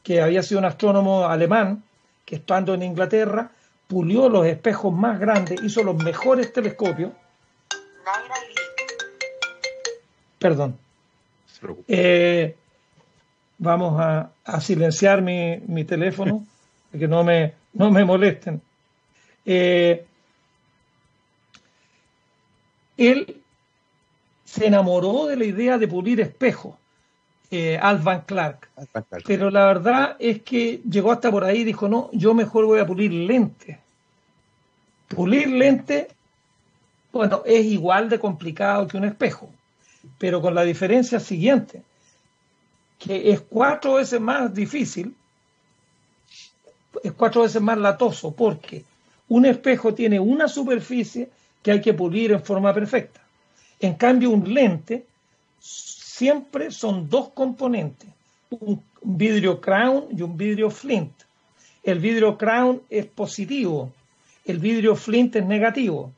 que había sido un astrónomo alemán, que estando en Inglaterra, pulió los espejos más grandes, hizo los mejores telescopios. Perdón. Eh, vamos a, a silenciar mi, mi, teléfono, que no me, no me molesten. Eh, él se enamoró de la idea de pulir espejos, eh, Alvan Clark. Clark. Pero la verdad es que llegó hasta por ahí y dijo, no, yo mejor voy a pulir lente. Pulir lente, bueno, es igual de complicado que un espejo pero con la diferencia siguiente, que es cuatro veces más difícil, es cuatro veces más latoso, porque un espejo tiene una superficie que hay que pulir en forma perfecta. En cambio, un lente siempre son dos componentes, un vidrio crown y un vidrio flint. El vidrio crown es positivo, el vidrio flint es negativo,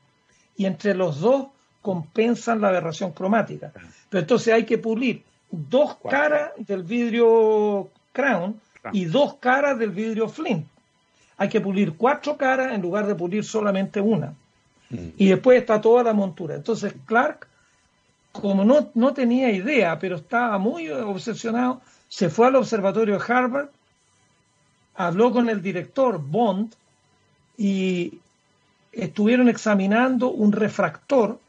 y entre los dos compensan la aberración cromática. Pero entonces hay que pulir dos caras del vidrio crown y dos caras del vidrio flint. Hay que pulir cuatro caras en lugar de pulir solamente una. Mm. Y después está toda la montura. Entonces Clark, como no, no tenía idea, pero estaba muy obsesionado, se fue al observatorio de Harvard, habló con el director Bond y estuvieron examinando un refractor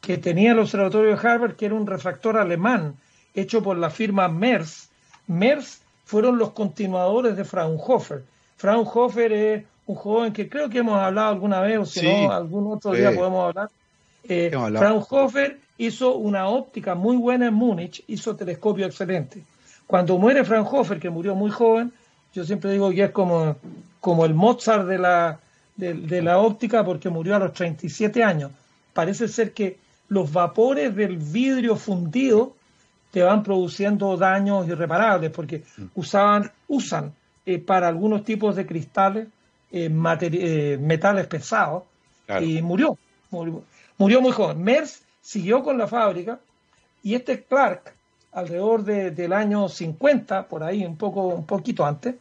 que tenía el observatorio de Harvard, que era un refractor alemán hecho por la firma Mers. Mers fueron los continuadores de Fraunhofer. Fraunhofer es un joven que creo que hemos hablado alguna vez, o si sí, no, algún otro sí. día podemos hablar. Eh, Fraunhofer hizo una óptica muy buena en Múnich, hizo telescopio excelente. Cuando muere Fraunhofer, que murió muy joven, yo siempre digo que es como, como el Mozart de la, de, de la óptica porque murió a los 37 años. Parece ser que los vapores del vidrio fundido te van produciendo daños irreparables porque mm. usaban, usan eh, para algunos tipos de cristales eh, eh, metales pesados claro. y murió, murió, murió. muy joven. Mers siguió con la fábrica y este Clark, alrededor de, del año 50, por ahí, un, poco, un poquito antes,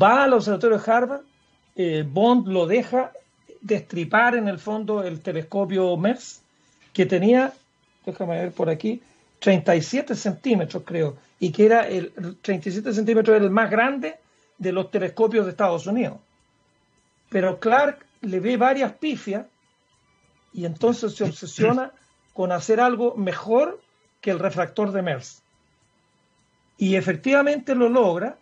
va al observatorio de Harvard, eh, Bond lo deja destripar en el fondo el telescopio MERS, que tenía, déjame ver por aquí, 37 centímetros creo, y que era el 37 centímetros era el más grande de los telescopios de Estados Unidos. Pero Clark le ve varias pifias y entonces se obsesiona con hacer algo mejor que el refractor de MERS. Y efectivamente lo logra,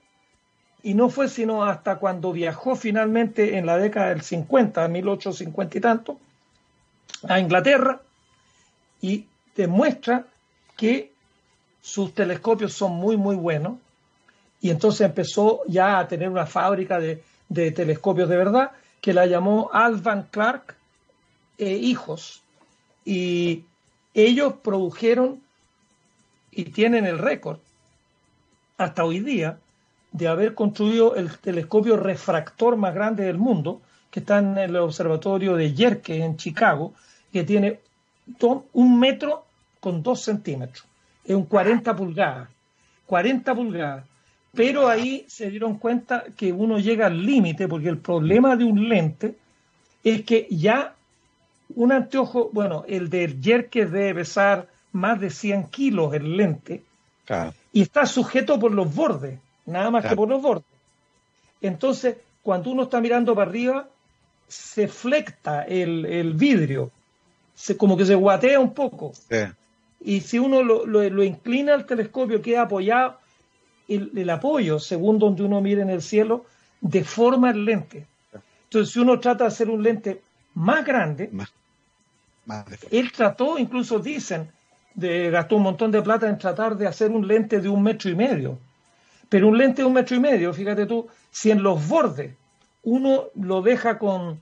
y no fue sino hasta cuando viajó finalmente en la década del 50, 1850 y tanto, a Inglaterra, y demuestra que sus telescopios son muy, muy buenos, y entonces empezó ya a tener una fábrica de, de telescopios de verdad, que la llamó Alvan Clark e Hijos, y ellos produjeron y tienen el récord hasta hoy día de haber construido el telescopio refractor más grande del mundo, que está en el observatorio de Yerke en Chicago, que tiene un metro con dos centímetros. Es un 40 pulgadas. 40 pulgadas. Pero ahí se dieron cuenta que uno llega al límite, porque el problema de un lente es que ya un anteojo, bueno, el de Yerke debe pesar más de 100 kilos el lente y está sujeto por los bordes, nada más que por los bordes. Entonces, cuando uno está mirando para arriba, se flecta el, vidrio, se, como que se guatea un poco. Y si uno lo, inclina al telescopio, queda apoyado, el, apoyo, según donde uno mire en el cielo, deforma el lente. Entonces, si uno trata de hacer un lente más grande, él trató, incluso dicen, de, gastó un montón de plata en tratar de hacer un lente de un metro y medio. Pero un lente de un metro y medio, fíjate tú, si en los bordes uno lo deja con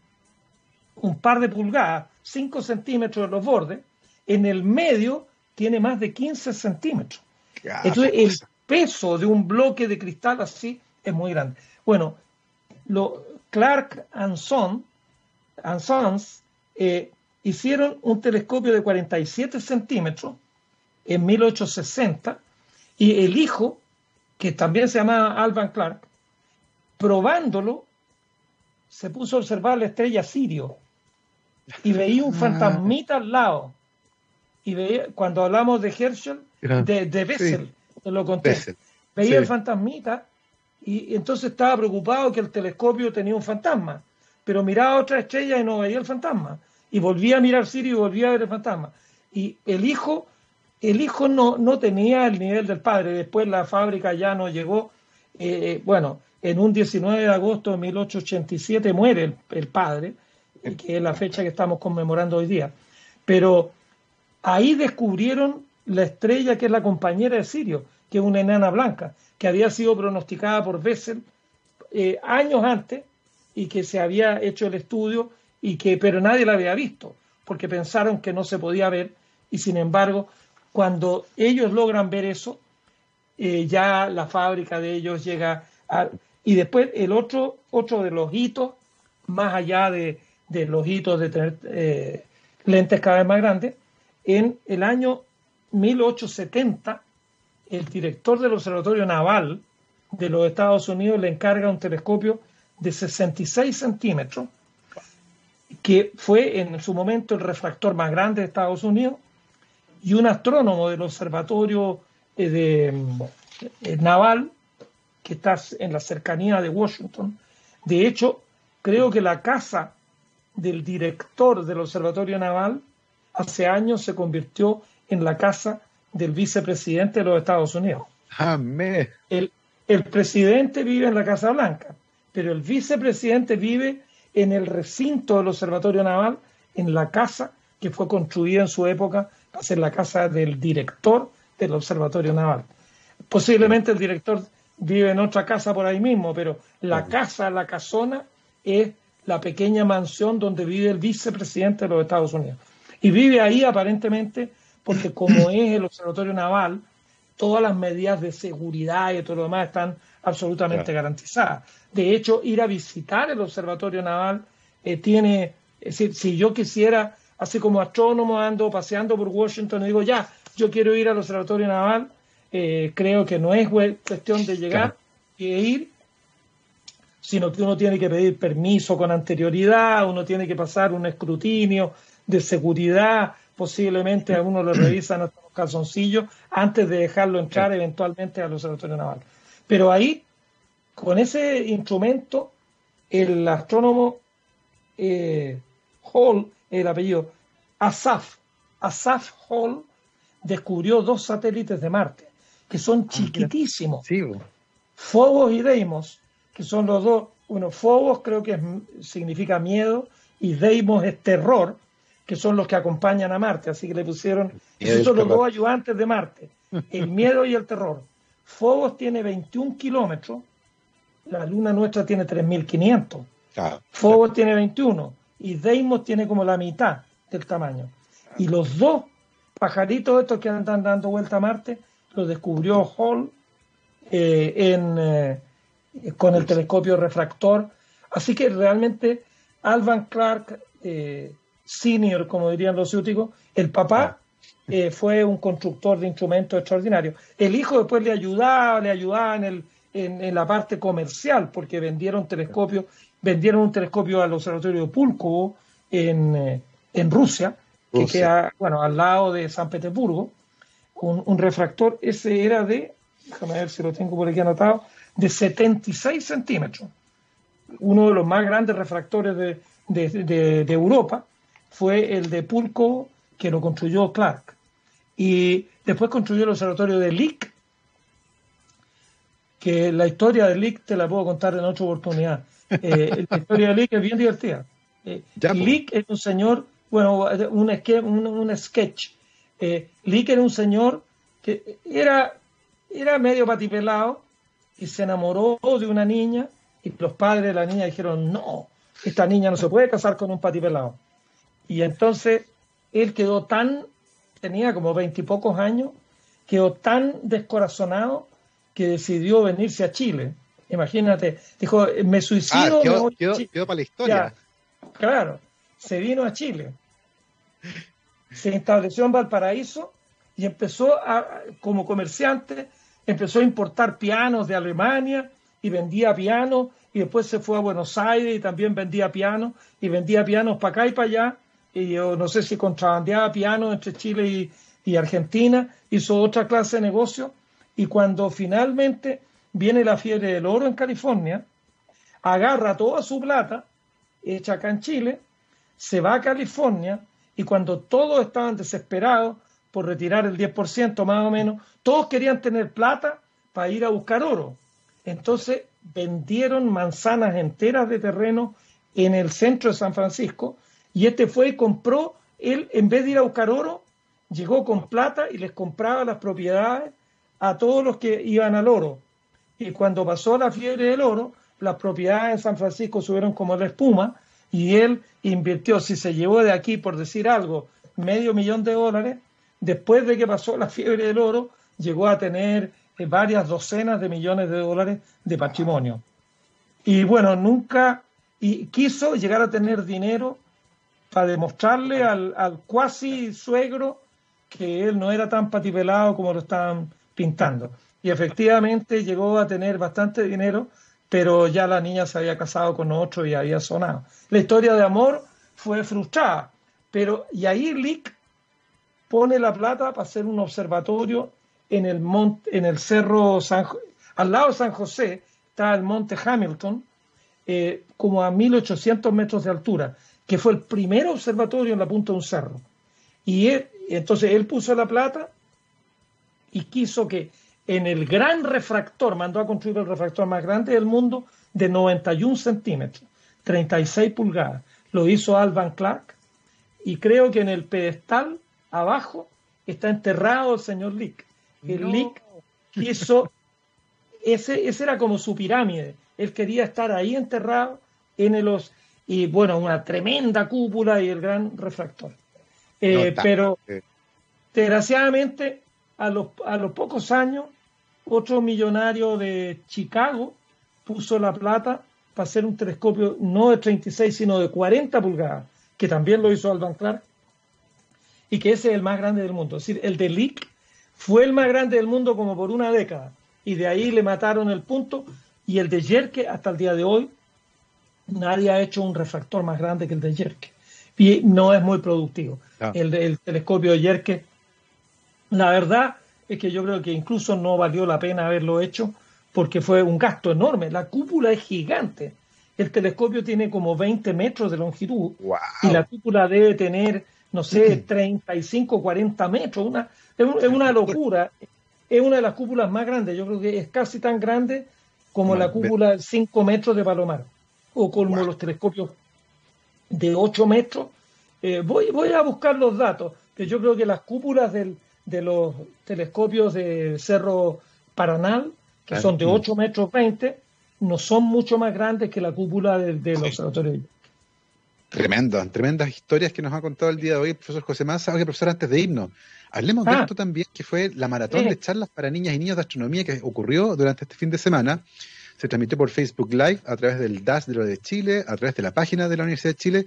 un par de pulgadas, 5 centímetros en los bordes, en el medio tiene más de 15 centímetros. Entonces el peso de un bloque de cristal así es muy grande. Bueno, lo, Clark and, Son, and Sons eh, hicieron un telescopio de 47 centímetros en 1860 y el hijo, que también se llamaba Alvan Clark, probándolo, se puso a observar la estrella Sirio y veía un ah. fantasmita al lado. Y veía, cuando hablamos de Herschel, de, de Bessel, lo conté, veía el fantasmita y, entonces estaba preocupado que el telescopio tenía un fantasma, pero miraba otra estrella y no veía el fantasma y volvía a mirar Sirio y volvía a ver el fantasma. Y el hijo, el hijo no, no tenía el nivel del padre. Después la fábrica ya no llegó. Eh, bueno, en un 19 de agosto de 1887 muere el, padre, que es la fecha que estamos conmemorando hoy día. Pero ahí descubrieron la estrella que es la compañera de Sirio, que es una enana blanca, que había sido pronosticada por Bessel eh, años antes y que se había hecho el estudio y que pero nadie la había visto porque pensaron que no se podía ver y sin embargo cuando ellos logran ver eso eh, ya la fábrica de ellos llega a, y después el otro otro de los hitos más allá de, los hitos de tener eh, lentes cada vez más grandes en el año 1870 el director del observatorio naval de los Estados Unidos le encarga un telescopio de 66 centímetros que fue en su momento el refractor más grande de Estados Unidos, y un astrónomo del observatorio eh, de, eh, naval que está en la cercanía de Washington. De hecho, creo que la casa del director del observatorio naval hace años se convirtió en la casa del vicepresidente de los Estados Unidos. Amén. El, el presidente vive en la Casa Blanca, pero el vicepresidente vive en el recinto del Observatorio Naval, en la casa que fue construida en su época para ser la casa del director del Observatorio Naval. Posiblemente el director vive en otra casa por ahí mismo, pero la casa, la casona, es la pequeña mansión donde vive el vicepresidente de los Estados Unidos. Y vive ahí aparentemente porque como es el Observatorio Naval, todas las medidas de seguridad y todo lo demás están absolutamente garantizadas. De hecho, ir a visitar el observatorio naval eh, tiene, es decir, si yo quisiera, así como astrónomo ando paseando por Washington y digo, ya, yo quiero ir al observatorio naval, eh, creo que no es cuestión de llegar y ir, sino que uno tiene que pedir permiso con anterioridad, uno tiene que pasar un escrutinio de seguridad, posiblemente a uno lo revisan los calzoncillos antes de dejarlo entrar eventualmente al observatorio naval. Pero ahí con ese instrumento, el astrónomo eh, Hall, el apellido, Asaf, Asaf Hall, descubrió dos satélites de Marte. que son ah, chiquitísimos. Sí, Fobos y Deimos, que son los dos. Bueno, Fobos creo que significa miedo y Deimos es terror, que son los que acompañan a Marte. Así que le pusieron. Esos son los dos ayudantes de Marte: el miedo y el terror. Fobos tiene 21 kilómetros, la luna nuestra tiene 3.500. Claro. Fobos tiene 21 y Deimos tiene como la mitad del tamaño. Y los dos pajaritos estos que andan dando vuelta a Marte los descubrió Hall eh, en, eh, con el telescopio refractor. Así que realmente Alvan Clark eh, Senior, como dirían los ciúticos, el papá fue un constructor de instrumentos extraordinarios. El hijo después le ayudaba, le ayudaba en, el, en, la parte comercial, porque vendieron telescopios, vendieron un telescopio al observatorio de Pulkovo en, en Rusia, que queda bueno, al lado de San Petersburgo, un, un, refractor, ese era de, déjame ver si lo tengo por aquí anotado, de 76 centímetros. Uno de los más grandes refractores de, de, de, Europa fue el de Pulco, que lo construyó Clark. Y después construyó el observatorio de Lick, que la historia de Lick te la puedo contar en otra oportunidad. Eh, la historia de Lick es bien divertida. Eh, pues. Lick es un señor bueno, un, un, un sketch. Eh, Lick era un señor que era, era medio patipelado y se enamoró de una niña y los padres de la niña dijeron, no, esta niña no se puede casar con un patipelado. Y entonces él quedó tan, tenía como veintipocos años, quedó tan descorazonado que decidió venirse a Chile. Imagínate, dijo, me suicido. Ah, quedó, para la historia. claro, se vino a Chile, se estableció en Valparaíso y empezó a, como comerciante, empezó a importar pianos de Alemania y vendía pianos y después se fue a Buenos Aires y también vendía pianos y vendía pianos para acá y para allá y yo no sé si contrabandeaba pianos entre Chile y, y Argentina, hizo otra clase de negocio y cuando finalmente viene la fiebre del oro en California, agarra toda su plata hecha acá en Chile se va a California y cuando todos estaban desesperados por retirar el 10% más o menos, todos querían tener plata para ir a buscar oro. Entonces vendieron manzanas enteras de terreno en el centro de San Francisco y este fue y compró, él en vez de ir a buscar oro, llegó con plata y les compraba las propiedades a todos los que iban al oro. Y cuando pasó la fiebre del oro, las propiedades en San Francisco subieron como la espuma y él invirtió, si se llevó de aquí, por decir algo, medio millón de dólares, después de que pasó la fiebre del oro, llegó a tener eh, varias docenas de millones de dólares de patrimonio. Y bueno, nunca y quiso llegar a tener dinero para demostrarle al, al cuasi suegro que él no era tan patipelado como lo estaban pintando. Y efectivamente llegó a tener bastante dinero pero ya la niña se había casado con otro y había sonado. La historia de amor fue frustrada, pero y ahí Lick pone la plata para hacer un observatorio en el monte, en el cerro San, al lado de San José está el monte Hamilton, eh, como a 1800 metros de altura, que fue el primer observatorio en la punta de un cerro. Y entonces él puso la plata y quiso que en el gran refractor, mandó a construir el refractor más grande del mundo de 91 centímetros, 36 pulgadas. Lo hizo Alvan Clark y creo que en el pedestal abajo está enterrado el señor Lick. El Lick quiso, ese, ese era como su pirámide. Él quería estar ahí enterrado en el y bueno, una tremenda cúpula y el gran refractor. Eh, pero desgraciadamente a los, a los pocos años otro millonario de Chicago puso la plata para hacer un telescopio no de 36, sino de 40 pulgadas, que también lo hizo Alban Clark, y que ese es el más grande del mundo. Es decir, el de Lick fue el más grande del mundo como por una década, y de ahí le mataron el punto, y el de Yerke hasta el día de hoy, nadie ha hecho un refractor más grande que el de Yerke, y no es muy productivo. Ah. El, el telescopio de Yerke, la verdad, es que yo creo que incluso no valió la pena haberlo hecho porque fue un gasto enorme. La cúpula es gigante. El telescopio tiene como 20 metros de longitud y la cúpula debe tener, no sé, 35, 40 metros. Una, es, una locura. es una de las cúpulas más grandes. Yo creo que es casi tan grande como la cúpula de 5 metros de Palomar o como los telescopios de 8 metros. Eh, voy, voy a buscar los datos, que yo creo que las cúpulas del, de los telescopios de Cerro Paranal, que son de 8 metros 20, no son mucho más grandes que la cúpula del de observatorio. Tremendo, tremendas historias que nos ha contado el día de hoy el profesor José Massa. Oye, profesor, antes de irnos, hablemos de ah. esto también, que fue la maratón de charlas para niñas y niños de astronomía que ocurrió durante este fin de semana. Se transmitió por Facebook Live a través del DAS de lo de Chile, a través de la página de la Universidad de Chile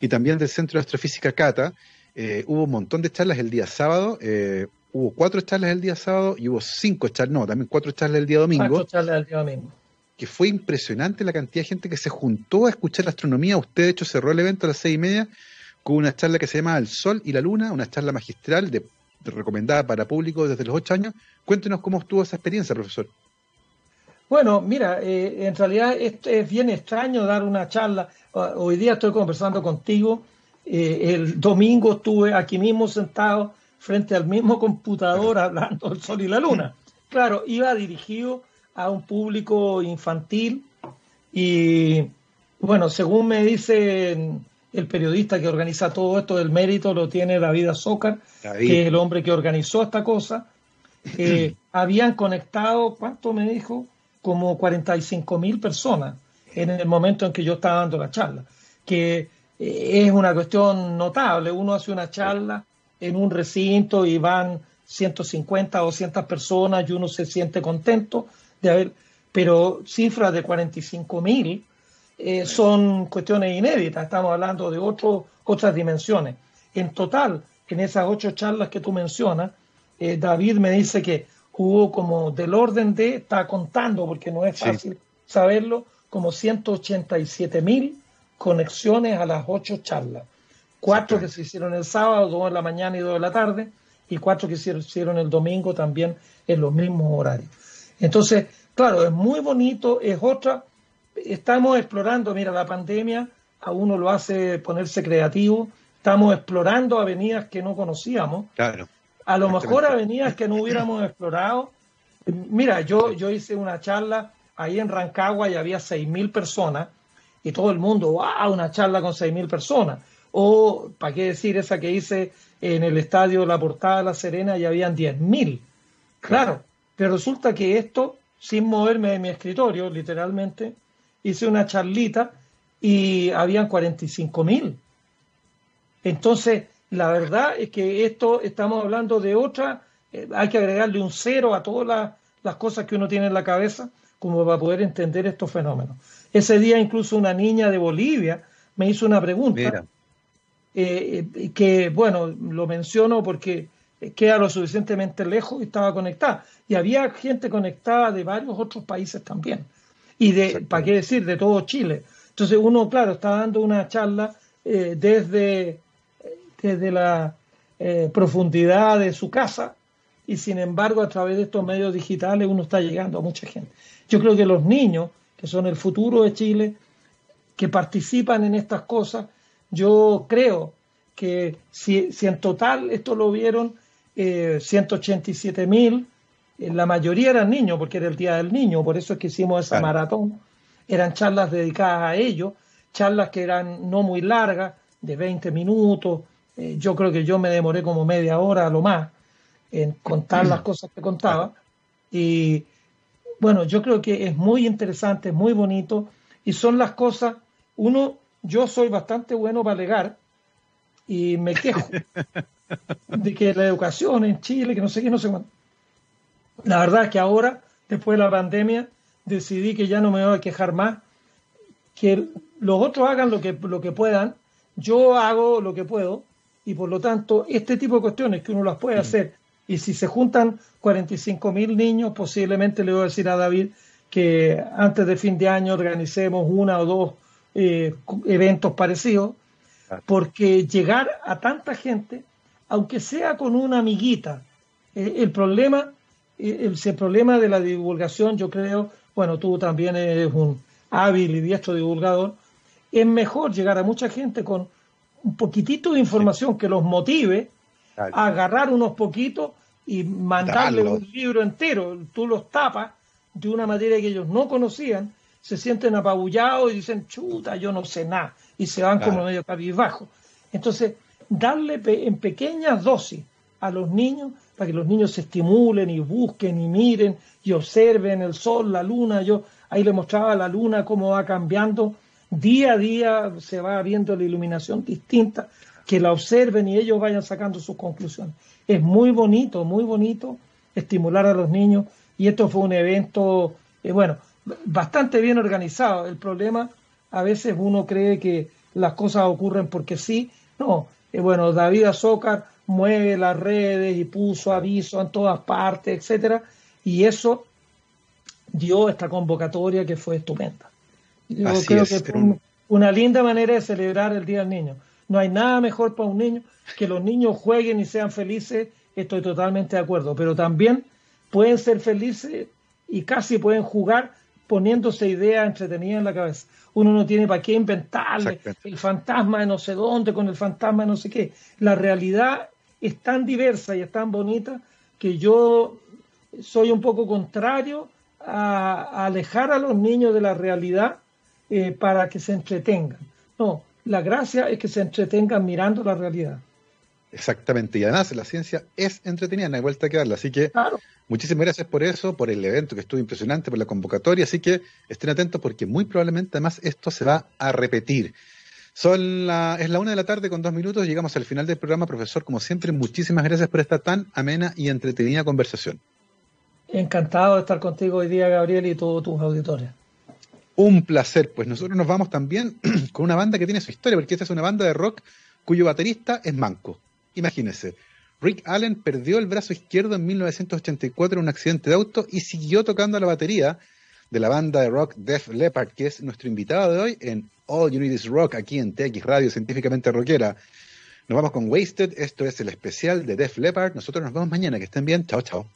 y también del Centro de Astrofísica CATA. Eh, hubo un montón de charlas el día sábado. Eh, hubo cuatro charlas el día sábado y hubo cinco charlas, no, también cuatro charlas el día domingo. Cuatro charlas el día domingo que fue impresionante la cantidad de gente que se juntó a escuchar la astronomía. Usted, de hecho, cerró el evento a las seis y media con una charla que se llama El Sol y la Luna, una charla magistral de, recomendada para público desde los ocho años. Cuéntenos cómo estuvo esa experiencia, profesor. Bueno, mira, eh, en realidad es, es, bien extraño dar una charla. Hoy día estoy conversando contigo. Eh, el domingo estuve aquí mismo sentado frente al mismo computador hablando del Sol y la Luna. Claro, iba dirigido a un público infantil y bueno, según me dice el periodista que organiza todo esto, el mérito lo tiene David Azócar, que es el hombre que organizó esta cosa. Eh, habían conectado, ¿cuánto me dijo? Como 45 mil personas en el momento en que yo estaba dando la charla, que eh, es una cuestión notable. Uno hace una charla en un recinto y van 150 o 200 personas y uno se siente contento, de haber, pero cifras de 45 mil eh, son cuestiones inéditas, estamos hablando de otras dimensiones. En total, en esas ocho charlas que tú mencionas, eh, David me dice que hubo como del orden de, está contando porque no es fácil saberlo, como 187 mil conexiones a las ocho charlas. Cuatro que se hicieron el sábado, dos en la mañana y dos en la tarde, y cuatro que se hicieron el domingo también en los mismos horarios. Entonces, claro, es muy bonito, es otra. Estamos explorando, mira, la pandemia a uno lo hace ponerse creativo. Estamos explorando avenidas que no conocíamos. Claro. A lo mejor avenidas que no hubiéramos explorado. Mira, yo, yo hice una charla ahí en Rancagua y había 6.000 personas y todo el mundo, wow, una charla con 6.000 personas. O, ¿para qué decir esa que hice en el estadio La Portada de La Serena y habían 10.000? Claro, pero resulta que esto, sin moverme de mi escritorio, literalmente, hice una charlita y habían 45 mil. Entonces, la verdad es que esto estamos hablando de otra, eh, hay que agregarle un cero a todas las, cosas que uno tiene en la cabeza como para poder entender estos fenómenos. Ese día incluso una niña de Bolivia me hizo una pregunta eh, eh, que, bueno, lo menciono porque queda lo suficientemente lejos y estaba conectada. Y había gente conectada de varios otros países también. Y de, ¿para qué decir? De todo Chile. Entonces uno, claro, está dando una charla eh, desde, desde la eh, profundidad de su casa y sin embargo a través de estos medios digitales uno está llegando a mucha gente. Yo creo que los niños, que son el futuro de Chile, que participan en estas cosas, yo creo que si, si en total esto lo vieron 187 eh, mil, eh, la mayoría eran niños, porque era el Día del Niño, por eso es que hicimos esa maratón. Eran charlas dedicadas a ellos, charlas que eran no muy largas, de 20 minutos. Eh, yo creo que yo me demoré como media hora a lo más en contar las cosas que contaba. Y bueno, yo creo que es muy interesante, muy bonito, y son las cosas, uno, yo soy bastante bueno para alegar, y me quejo. de que la educación en Chile, que no sé qué, no sé cuánto. La verdad es que ahora, después de la pandemia, decidí que ya no me voy a quejar más, que los otros hagan lo que, lo que puedan, yo hago lo que puedo, y por lo tanto, este tipo de cuestiones que uno las puede mm. hacer, y si se juntan 45 mil niños, posiblemente le voy a decir a David que antes de fin de año organicemos una o dos eh, eventos parecidos, porque llegar a tanta gente aunque sea con una amiguita. Eh, el problema, eh, el, problema de la divulgación, yo creo, bueno, tú también eres un hábil y diestro divulgador, es mejor llegar a mucha gente con un poquitito de información que los motive a agarrar unos poquitos y mandarle un libro entero. Tú los tapas de una materia que ellos no conocían, se sienten apabullados y dicen, chuta, yo no sé nada, y se van como medio cabizbajo. Entonces, darle en pequeñas dosis a los niños para que los niños se estimulen y busquen y miren y observen el sol, la luna. Yo ahí le mostraba la luna cómo va cambiando. Día a día se va viendo la iluminación distinta, que la observen y ellos vayan sacando sus conclusiones. Es muy bonito, muy bonito estimular a los niños y esto fue un evento, eh, bueno, bastante bien organizado. El problema, a veces uno cree que las cosas ocurren porque sí. No, eh, bueno, David Azócar mueve las redes y puso aviso en todas partes, etcétera, y eso dio esta convocatoria que fue estupenda. Yo creo que fue una linda manera de celebrar el Día del Niño. No hay nada mejor para un niño que los niños jueguen y sean felices, estoy totalmente de acuerdo, pero también pueden ser felices y casi pueden jugar poniéndose ideas entretenidas en la cabeza. Uno no tiene para qué inventarle el fantasma de no sé dónde con el fantasma de no sé qué. La realidad es tan diversa y es tan bonita que yo soy un poco contrario a, alejar a los niños de la realidad eh, para que se entretengan. No, la gracia es que se entretengan mirando la realidad. Exactamente, y además la ciencia es entretenida, no hay vuelta que darla. Así que muchísimas gracias por eso, por el evento que estuvo impresionante, por la convocatoria. Así que estén atentos porque muy probablemente además esto se va a repetir. Son la, es la una de la tarde con dos minutos, llegamos al final del programa. Profesor, como siempre, muchísimas gracias por esta tan amena y entretenida conversación. Encantado de estar contigo hoy día, Gabriel, y todos tus auditores. Un placer, pues nosotros nos vamos también con una banda que tiene su historia, porque esta es una banda de rock cuyo baterista es manco. Imagínense, Rick Allen perdió el brazo izquierdo en 1984 en un accidente de auto y siguió tocando la batería de la banda de rock Def Leppard, que es nuestro invitado de hoy en All You Need Is Rock aquí en TX Radio Científicamente Rockera. Nos vamos con Wasted, esto es el especial de Def Leppard. Nosotros nos vemos mañana, que estén bien. Chao, chao.